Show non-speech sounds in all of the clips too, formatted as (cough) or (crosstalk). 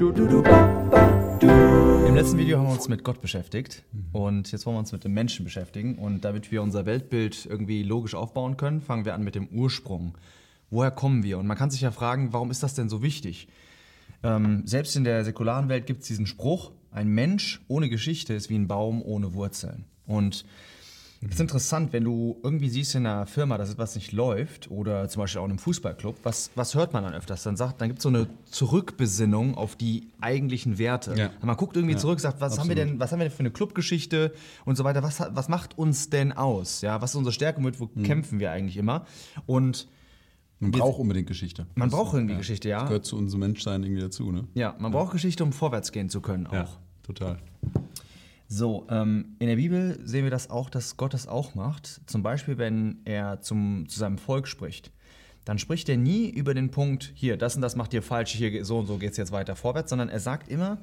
Im letzten Video haben wir uns mit Gott beschäftigt und jetzt wollen wir uns mit dem Menschen beschäftigen. Und damit wir unser Weltbild irgendwie logisch aufbauen können, fangen wir an mit dem Ursprung. Woher kommen wir? Und man kann sich ja fragen, warum ist das denn so wichtig? Ähm, selbst in der säkularen Welt gibt es diesen Spruch, ein Mensch ohne Geschichte ist wie ein Baum ohne Wurzeln. Und es ist interessant, wenn du irgendwie siehst in einer Firma, dass etwas nicht läuft oder zum Beispiel auch in einem Fußballclub, was, was hört man dann öfters? Dann sagt, dann gibt es so eine Zurückbesinnung auf die eigentlichen Werte. Ja. Man guckt irgendwie Ja, zurück, sagt, was haben wir denn, was haben wir denn für eine Clubgeschichte und so weiter? Was, was macht uns denn aus? Ja, was ist unsere Stärke? Mit wo Mhm. kämpfen wir eigentlich immer? Und Man braucht unbedingt Geschichte. Man Das- braucht irgendwie Geschichte, ja. Das gehört zu unserem Menschsein irgendwie dazu, ne? ja, man braucht Geschichte, um vorwärts gehen zu können auch. Ja, total. So, ähm, in der Bibel sehen wir das auch, dass Gott das auch macht. Zum Beispiel, wenn er zum, zu seinem Volk spricht. Dann spricht er nie über den Punkt, hier, das und das macht ihr falsch, hier so und so geht es jetzt weiter vorwärts, sondern er sagt immer,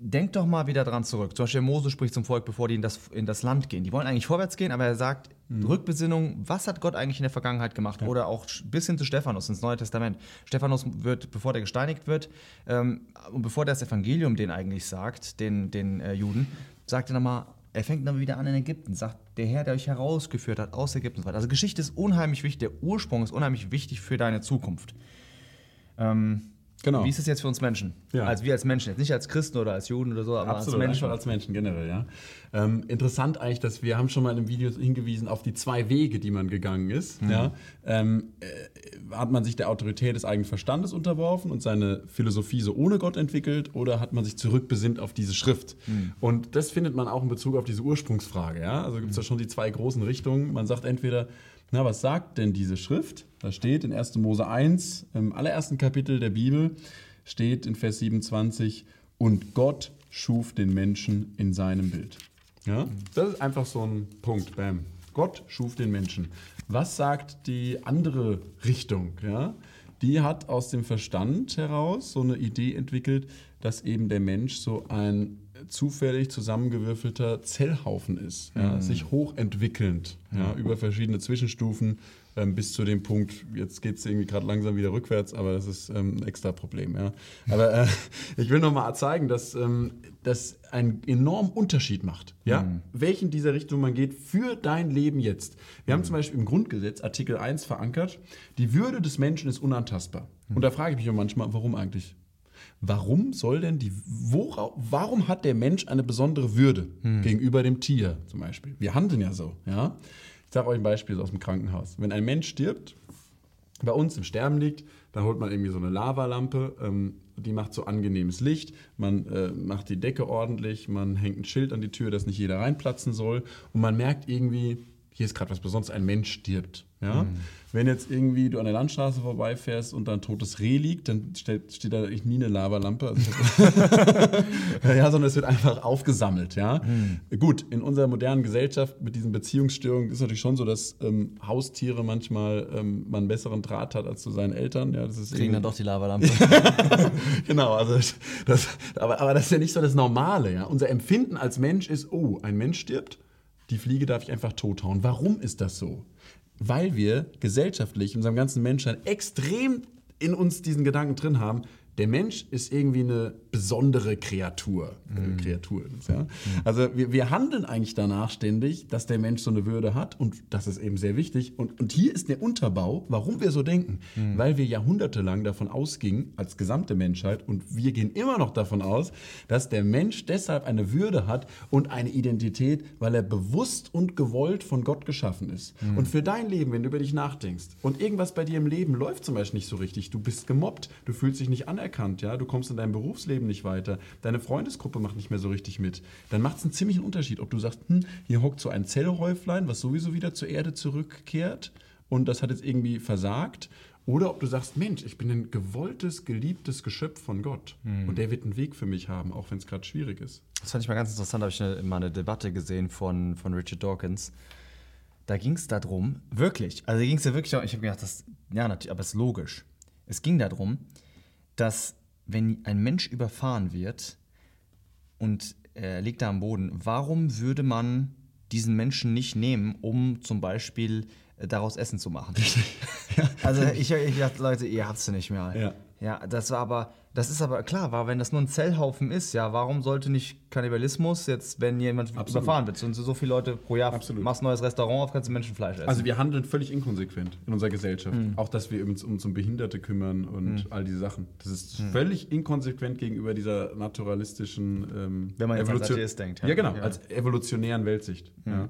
denkt doch mal wieder dran zurück. Zum Beispiel Mose spricht zum Volk, bevor die in das, in das Land gehen. Die wollen eigentlich vorwärts gehen, aber er sagt, Rückbesinnung, was hat Gott eigentlich in der Vergangenheit gemacht? Oder auch bis hin zu Stephanus ins Neue Testament. Stephanus wird, bevor der gesteinigt wird, ähm, und bevor das Evangelium den eigentlich sagt, den, den äh, Juden, sagt er nochmal, er fängt dann wieder an in Ägypten, sagt, der Herr, der euch herausgeführt hat aus Ägypten und so weiter. Also Geschichte ist unheimlich wichtig, der Ursprung ist unheimlich wichtig für deine Zukunft. Ähm, Genau. Wie ist es jetzt für uns Menschen? Ja. Also wir als Menschen, jetzt nicht als Christen oder als Juden oder so, aber Absolut, als Menschen. als Menschen generell, ja. Ähm, interessant eigentlich, dass wir haben schon mal in einem Video hingewiesen auf die zwei Wege, die man gegangen ist. Ja. Ähm, äh, hat man sich der Autorität des eigenen Verstandes unterworfen und seine Philosophie so ohne Gott entwickelt oder hat man sich zurückbesinnt auf diese Schrift? Und das findet man auch in Bezug auf diese Ursprungsfrage, ja. Also gibt es da schon die zwei großen Richtungen. Man sagt entweder, na, was sagt denn diese Schrift? Da steht in 1. Mose 1, im allerersten Kapitel der Bibel, steht in Vers 27, und Gott schuf den Menschen in seinem Bild. Ja? Das ist einfach so ein Punkt, bam. Gott schuf den Menschen. Was sagt die andere Richtung? Ja? Die hat aus dem Verstand heraus so eine Idee entwickelt, dass eben der Mensch so ein zufällig zusammengewürfelter Zellhaufen ist, ja? sich hochentwickelnd ja? über verschiedene Zwischenstufen ähm, bis zu dem Punkt, jetzt geht es irgendwie gerade langsam wieder rückwärts, aber das ist ähm, ein extra Problem. Ja? Aber äh, (laughs) ich will noch mal zeigen, dass ähm, das einen enormen Unterschied macht, ja? welchen dieser Richtung man geht für dein Leben jetzt. Wir haben zum Beispiel im Grundgesetz Artikel 1 verankert, die Würde des Menschen ist unantastbar. Und da frage ich mich auch manchmal, warum eigentlich? Warum soll denn die, wora, warum hat der Mensch eine besondere Würde gegenüber dem Tier zum Beispiel? Wir handeln ja so, ja. Ich sage euch ein Beispiel aus dem Krankenhaus. Wenn ein Mensch stirbt, bei uns im Sterben liegt, dann holt man irgendwie so eine Lavalampe, ähm, die macht so angenehmes Licht, man äh, macht die Decke ordentlich, man hängt ein Schild an die Tür, dass nicht jeder reinplatzen soll und man merkt irgendwie, hier ist gerade was Besonderes, ein Mensch stirbt. Ja? Wenn jetzt irgendwie du an der Landstraße vorbeifährst und da ein totes Reh liegt, dann steht, steht da nie eine Lavalampe. Also (laughs) ja, sondern es wird einfach aufgesammelt. Ja? Gut, in unserer modernen Gesellschaft mit diesen Beziehungsstörungen ist es natürlich schon so, dass ähm, Haustiere manchmal ähm, man einen besseren Draht hat als zu seinen Eltern. Ja, das ist Kriegen dann doch die Lavalampe. (laughs) genau, also das, aber, aber das ist ja nicht so das Normale. Ja? Unser Empfinden als Mensch ist, oh, ein Mensch stirbt, die Fliege darf ich einfach tothauen. Warum ist das so? Weil wir gesellschaftlich in unserem ganzen Menschsein extrem in uns diesen Gedanken drin haben, der Mensch ist irgendwie eine besondere Kreatur. Äh, Kreatur ja? Also wir, wir handeln eigentlich danach ständig, dass der Mensch so eine Würde hat und das ist eben sehr wichtig. Und, und hier ist der Unterbau, warum wir so denken. Weil wir jahrhundertelang davon ausgingen, als gesamte Menschheit, und wir gehen immer noch davon aus, dass der Mensch deshalb eine Würde hat und eine Identität, weil er bewusst und gewollt von Gott geschaffen ist. Und für dein Leben, wenn du über dich nachdenkst und irgendwas bei dir im Leben läuft zum Beispiel nicht so richtig, du bist gemobbt, du fühlst dich nicht anerkannt, ja, du kommst in deinem Berufsleben nicht weiter, deine Freundesgruppe macht nicht mehr so richtig mit, dann macht es einen ziemlichen Unterschied, ob du sagst, hm, hier hockt so ein Zellhäuflein, was sowieso wieder zur Erde zurückkehrt und das hat jetzt irgendwie versagt. Oder ob du sagst, Mensch, ich bin ein gewolltes, geliebtes Geschöpf von Gott. Und der wird einen Weg für mich haben, auch wenn es gerade schwierig ist. Das fand ich mal ganz interessant, habe ich eine, mal eine Debatte gesehen von, von Richard Dawkins. Da ging es darum, wirklich, also ging es ja wirklich ich habe gedacht, das, ja, natürlich, aber es ist logisch. Es ging darum, dass wenn ein Mensch überfahren wird und er liegt da am Boden, warum würde man diesen Menschen nicht nehmen, um zum Beispiel äh, daraus Essen zu machen? (laughs) also ich, ich dachte, Leute, ihr habt es nicht mehr. Ja. Ja, das war aber, das ist aber klar, war, wenn das nur ein Zellhaufen ist, ja, warum sollte nicht Kannibalismus jetzt, wenn jemand Absolut. überfahren wird? Sind so viele Leute pro Jahr, Absolut. machst ein neues Restaurant auf, kannst du Menschenfleisch essen. Also wir handeln völlig inkonsequent in unserer Gesellschaft. Mhm. Auch, dass wir uns um zum Behinderte kümmern und all diese Sachen. Das ist völlig inkonsequent gegenüber dieser naturalistischen ähm, Wenn man jetzt als Evolution- Atheist denkt, ja. Ja, genau, Ja. Mhm. als evolutionären Weltsicht. Ja.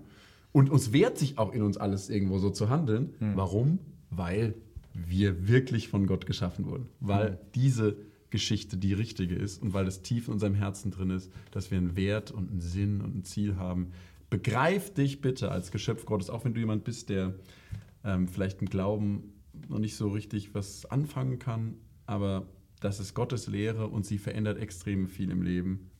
Und uns wehrt sich auch in uns alles irgendwo so zu handeln. Mhm. Warum? Weil wir wirklich von Gott geschaffen wurden. Weil Mhm. diese Geschichte die richtige ist und weil es tief in unserem Herzen drin ist, dass wir einen Wert und einen Sinn und ein Ziel haben. Begreif dich bitte als Geschöpf Gottes, auch wenn du jemand bist, der ähm, vielleicht im Glauben noch nicht so richtig was anfangen kann, aber das ist Gottes Lehre und sie verändert extrem viel im Leben.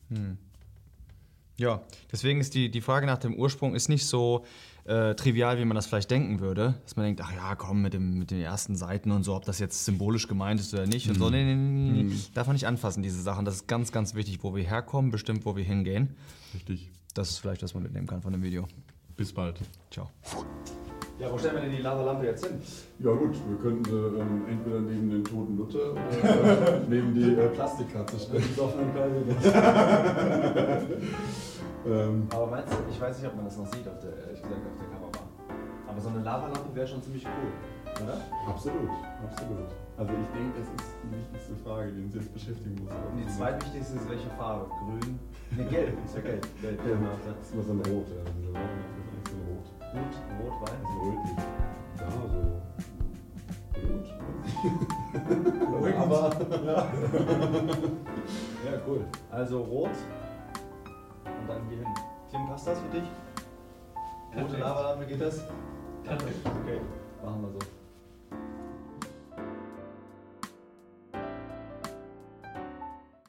Ja, deswegen ist die, die Frage nach dem Ursprung ist nicht so äh, trivial, wie man das vielleicht denken würde. Dass man denkt, ach ja, komm, mit, dem, mit den ersten Seiten und so, ob das jetzt symbolisch gemeint ist oder nicht. Und so, nee, nee, nee, nee, nee. Darf man nicht anfassen, diese Sachen. Das ist ganz, ganz wichtig, wo wir herkommen, bestimmt, wo wir hingehen. Richtig. Das ist vielleicht, was man mitnehmen kann von dem Video. Bis bald. Ciao. Ja, wo stellen wir denn die Lavalampe jetzt hin? Ja gut, wir könnten sie ähm, entweder neben den toten Luther oder (laughs) äh, neben die äh, Plastikkatze stellen. (laughs) ähm, Aber meinst du, ich weiß nicht, ob man das noch sieht, auf der, ehrlich gesagt, auf der Kamera. Aber so eine Lavalampe wäre schon ziemlich cool, oder? absolut, absolut. Also ich denke, das ist die wichtigste Frage, die uns jetzt beschäftigen muss. Und die zweitwichtigste ist welche Farbe? Grün? Ne, gelb. Ist ja gelb. Gelb, gelb. Das ist immer so ein Rot. Ja. Rot. Gut, rot, weiß. Also rötlich. Ja, so. Rot. (laughs) Aber, ja. ja, cool. Also rot und dann hier hin. Tim, passt das für dich? Rote Lavalampe, geht das? Okay, machen wir so.